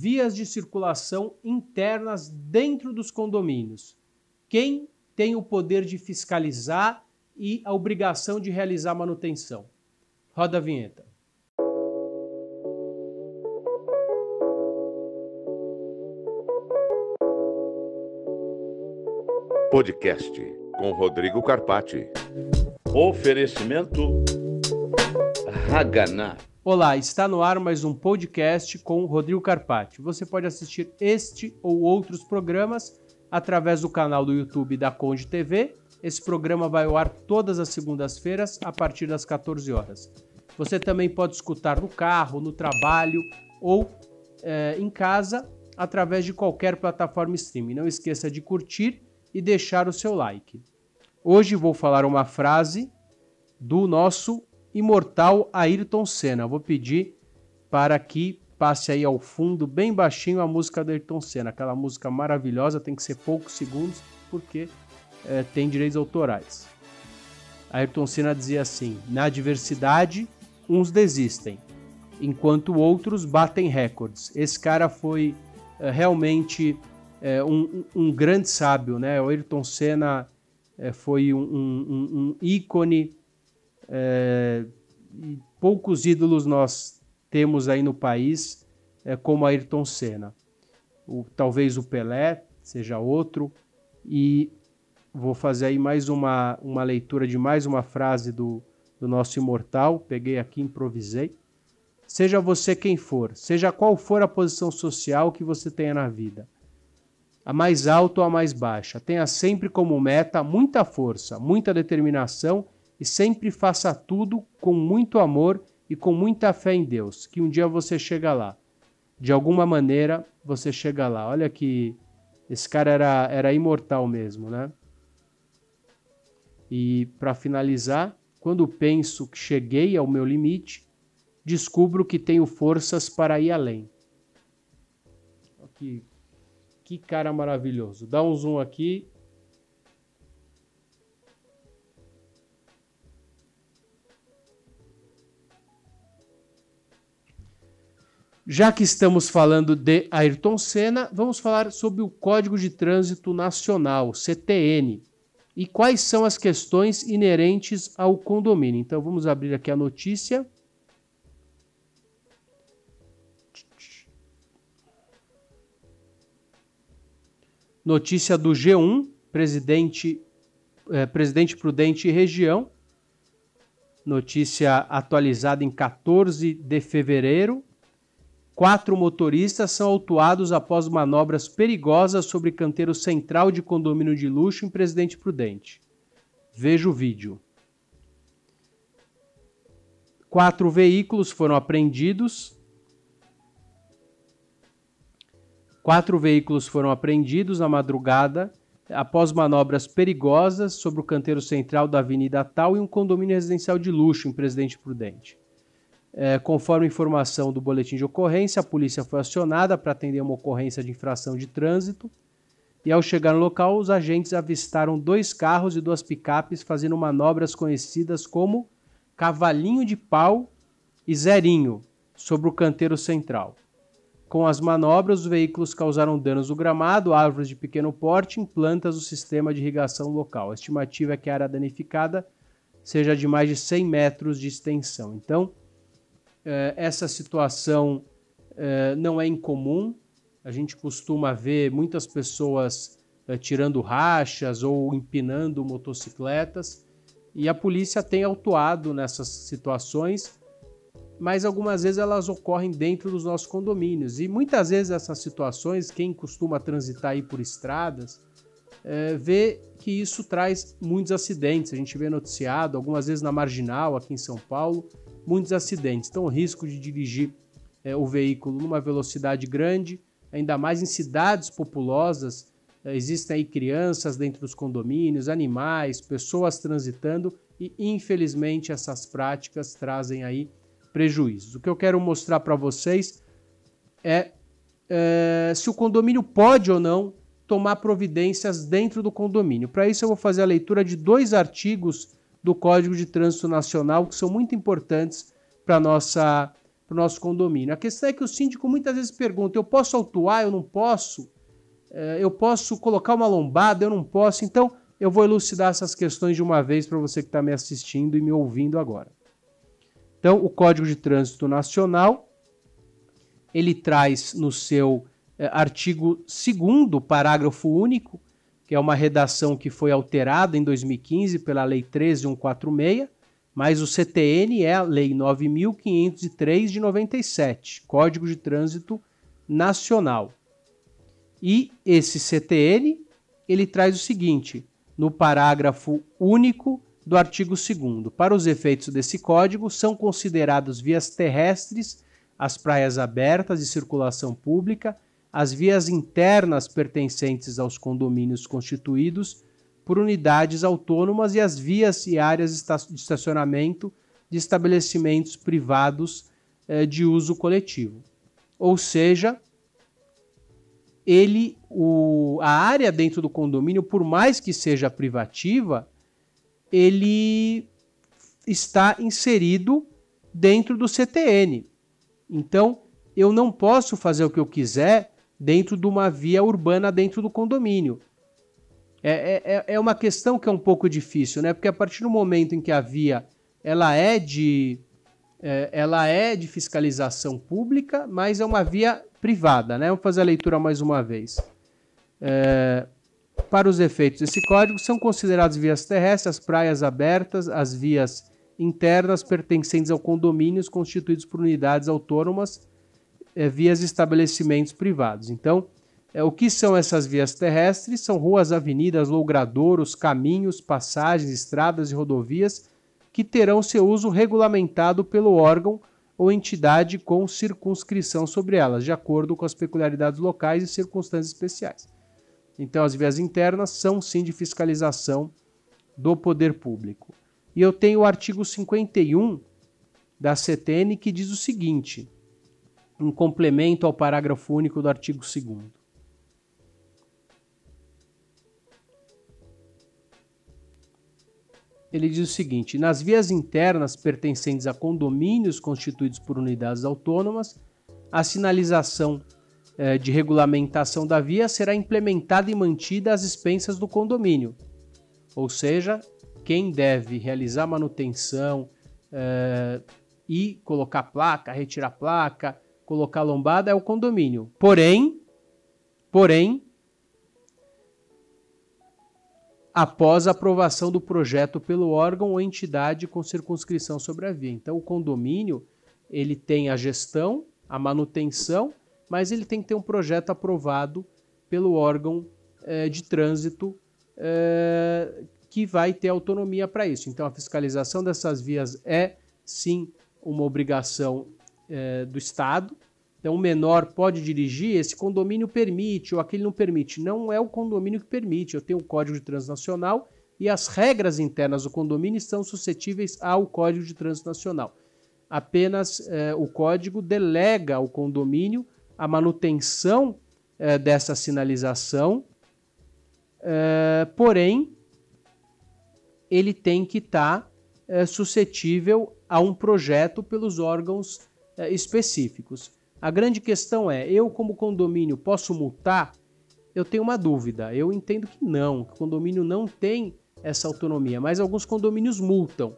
vias de circulação internas dentro dos condomínios. Quem tem o poder de fiscalizar e a obrigação de realizar manutenção? Roda a vinheta. Podcast com Rodrigo Carpati. Oferecimento Haganá. Olá, está no ar mais um podcast com Rodrigo Carpati. Você pode assistir este ou outros programas através do canal do YouTube da Conde TV. Esse programa vai ao ar todas as segundas-feiras a partir das 14 horas. Você também pode escutar no carro, no trabalho ou é, em casa através de qualquer plataforma streaming. Não esqueça de curtir e deixar o seu like. Hoje vou falar uma frase do nosso imortal Ayrton Senna. Vou pedir para que passe aí ao fundo, bem baixinho, a música do Ayrton Senna. Aquela música maravilhosa, tem que ser poucos segundos, porque é, tem direitos autorais. Ayrton Senna dizia assim: na adversidade, uns desistem, enquanto outros batem recordes. Esse cara foi é, realmente é, um, um, grande sábio, né? O Ayrton Senna é, foi um, um ícone. É, poucos ídolos nós temos aí no país, é, como Ayrton Senna. O, talvez o Pelé seja outro. E vou fazer aí mais uma, uma leitura de mais uma frase do, do nosso imortal. Peguei aqui, improvisei. Seja você quem for, seja qual for a posição social que você tenha na vida a mais alta ou a mais baixa. Tenha sempre como meta muita força, muita determinação e sempre faça tudo com muito amor e com muita fé em Deus, que um dia você chega lá. De alguma maneira você chega lá. Olha que esse cara era, era imortal mesmo, né? E para finalizar, quando penso que cheguei ao meu limite, descubro que tenho forças para ir além. Que que cara maravilhoso. Dá um zoom aqui. Já que estamos falando de Ayrton Senna, vamos falar sobre o Código de Trânsito Nacional, CTN, e quais são as questões inerentes ao condomínio. Então vamos abrir aqui a notícia. Notícia do G1, presidente, é, presidente Prudente e região. Notícia atualizada em 14 de fevereiro. Quatro motoristas são autuados após manobras perigosas sobre canteiro central de condomínio de luxo em Presidente Prudente. Veja o vídeo. Quatro veículos foram apreendidos Quatro veículos foram apreendidos na madrugada após manobras perigosas sobre o canteiro central da Avenida Tal e um condomínio residencial de luxo em Presidente Prudente. É, conforme informação do boletim de ocorrência, a polícia foi acionada para atender uma ocorrência de infração de trânsito. E ao chegar no local, os agentes avistaram dois carros e duas picapes fazendo manobras conhecidas como cavalinho de pau e zerinho sobre o canteiro central. Com as manobras, os veículos causaram danos no gramado, árvores de pequeno porte e plantas do sistema de irrigação local. A estimativa é que a área danificada seja de mais de 100 metros de extensão. Então, essa situação eh, não é incomum. A gente costuma ver muitas pessoas eh, tirando rachas ou empinando motocicletas. E a polícia tem autuado nessas situações mas algumas vezes elas ocorrem dentro dos nossos condomínios. E muitas vezes essas situações, quem costuma transitar aí por estradas, é, vê que isso traz muitos acidentes. A gente vê noticiado, algumas vezes na marginal, aqui em São Paulo, muitos acidentes. Então, o risco de dirigir é, o veículo numa velocidade grande, ainda mais em cidades populosas, é, existem aí crianças dentro dos condomínios, animais, pessoas transitando e, infelizmente, essas práticas trazem aí prejuízos. O que eu quero mostrar para vocês é, é se o condomínio pode ou não tomar providências dentro do condomínio. Para isso, eu vou fazer a leitura de dois artigos do Código de Trânsito Nacional que são muito importantes para nossa para o nosso condomínio. A questão é que o síndico muitas vezes pergunta: eu posso autuar, eu não posso? É, eu posso colocar uma lombada, eu não posso? Então, eu vou elucidar essas questões de uma vez para você que está me assistindo e me ouvindo agora. Então, o Código de Trânsito Nacional ele traz no seu é, artigo 2, parágrafo único, que é uma redação que foi alterada em 2015 pela Lei 13146, mas o CTN é a Lei 9503 de 97, Código de Trânsito Nacional. E esse CTN, ele traz o seguinte, no parágrafo único do artigo 2 Para os efeitos desse código, são considerados vias terrestres as praias abertas de circulação pública, as vias internas pertencentes aos condomínios constituídos por unidades autônomas e as vias e áreas de estacionamento de estabelecimentos privados eh, de uso coletivo. Ou seja, ele, o, a área dentro do condomínio, por mais que seja privativa, ele está inserido dentro do CTN. Então, eu não posso fazer o que eu quiser dentro de uma via urbana dentro do condomínio. É, é, é, é uma questão que é um pouco difícil, né? Porque a partir do momento em que a via ela é de é, ela é de fiscalização pública, mas é uma via privada, né? Vamos fazer a leitura mais uma vez. É, para os efeitos desse código, são consideradas vias terrestres as praias abertas, as vias internas pertencentes ao condomínios constituídos por unidades autônomas é, vias estabelecimentos privados. Então, é, o que são essas vias terrestres? São ruas, avenidas, logradouros, caminhos, passagens, estradas e rodovias que terão seu uso regulamentado pelo órgão ou entidade com circunscrição sobre elas, de acordo com as peculiaridades locais e circunstâncias especiais. Então, as vias internas são sim de fiscalização do poder público. E eu tenho o artigo 51 da CTN que diz o seguinte: um complemento ao parágrafo único do artigo 2. Ele diz o seguinte: nas vias internas pertencentes a condomínios constituídos por unidades autônomas, a sinalização eh, de regulamentação da via será implementada e mantida às expensas do condomínio. Ou seja, quem deve realizar manutenção eh, e colocar placa, retirar placa, colocar lombada é o condomínio. Porém, porém, após a aprovação do projeto pelo órgão ou entidade com circunscrição sobre a via. Então, o condomínio ele tem a gestão, a manutenção, mas ele tem que ter um projeto aprovado pelo órgão é, de trânsito é, que vai ter autonomia para isso. Então, a fiscalização dessas vias é sim uma obrigação é, do Estado. Então, o menor pode dirigir, esse condomínio permite, ou aquele não permite. Não é o condomínio que permite. Eu tenho o Código de Trânsito Nacional e as regras internas do condomínio estão suscetíveis ao Código de Trânsito Nacional. Apenas é, o código delega ao condomínio a manutenção é, dessa sinalização, porém, ele tem que estar tá, suscetível a um projeto pelos órgãos específicos. A grande questão é: eu, como condomínio, posso multar? Eu tenho uma dúvida. Eu entendo que não, que o condomínio não tem essa autonomia, mas alguns condomínios multam.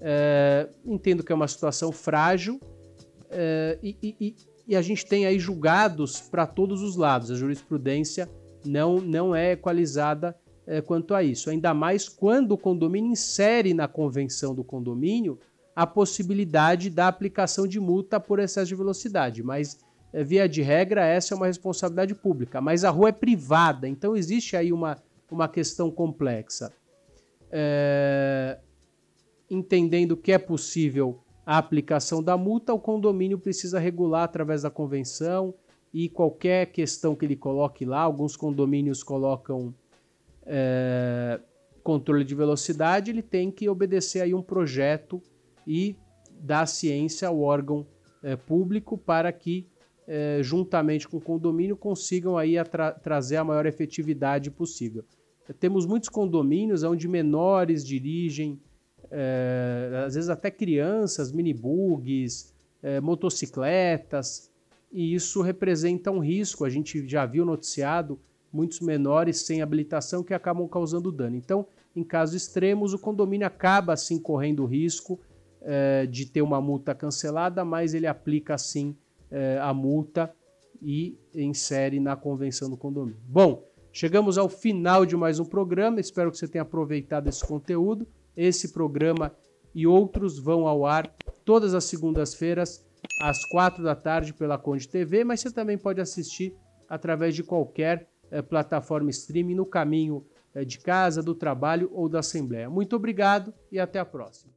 É, entendo que é uma situação frágil é, e, e, e, a gente tem aí julgados para todos os lados. A jurisprudência não, não é equalizada é, quanto a isso. Ainda mais quando o condomínio insere na convenção do condomínio a possibilidade da aplicação de multa por excesso de velocidade, mas eh, via de regra essa é uma responsabilidade pública, mas a rua é privada, então existe aí uma, uma questão complexa. É... Entendendo que é possível a aplicação da multa, o condomínio precisa regular através da convenção e qualquer questão que ele coloque lá, alguns condomínios colocam é... controle de velocidade, ele tem que obedecer aí um projeto e da ciência ao órgão é, público para que, é, juntamente com o condomínio, consigam aí a tra trazer a maior efetividade possível. Temos muitos condomínios onde menores dirigem, é, às vezes até crianças, minibugs, motocicletas, e isso representa um risco. A gente já viu noticiado muitos menores sem habilitação que acabam causando dano. Então, em casos extremos, o condomínio acaba assim correndo risco é, de ter uma multa cancelada, mas ele aplica assim é, a multa e insere na convenção do condomínio. Bom, chegamos ao final de mais um programa. Espero que você tenha aproveitado esse conteúdo. Esse programa e outros vão ao ar todas as segundas-feiras às quatro da tarde pela Conde TV, mas você também pode assistir através de qualquer eh, plataforma streaming no caminho eh, de casa, do trabalho ou da Assembleia. Muito obrigado e até a próxima.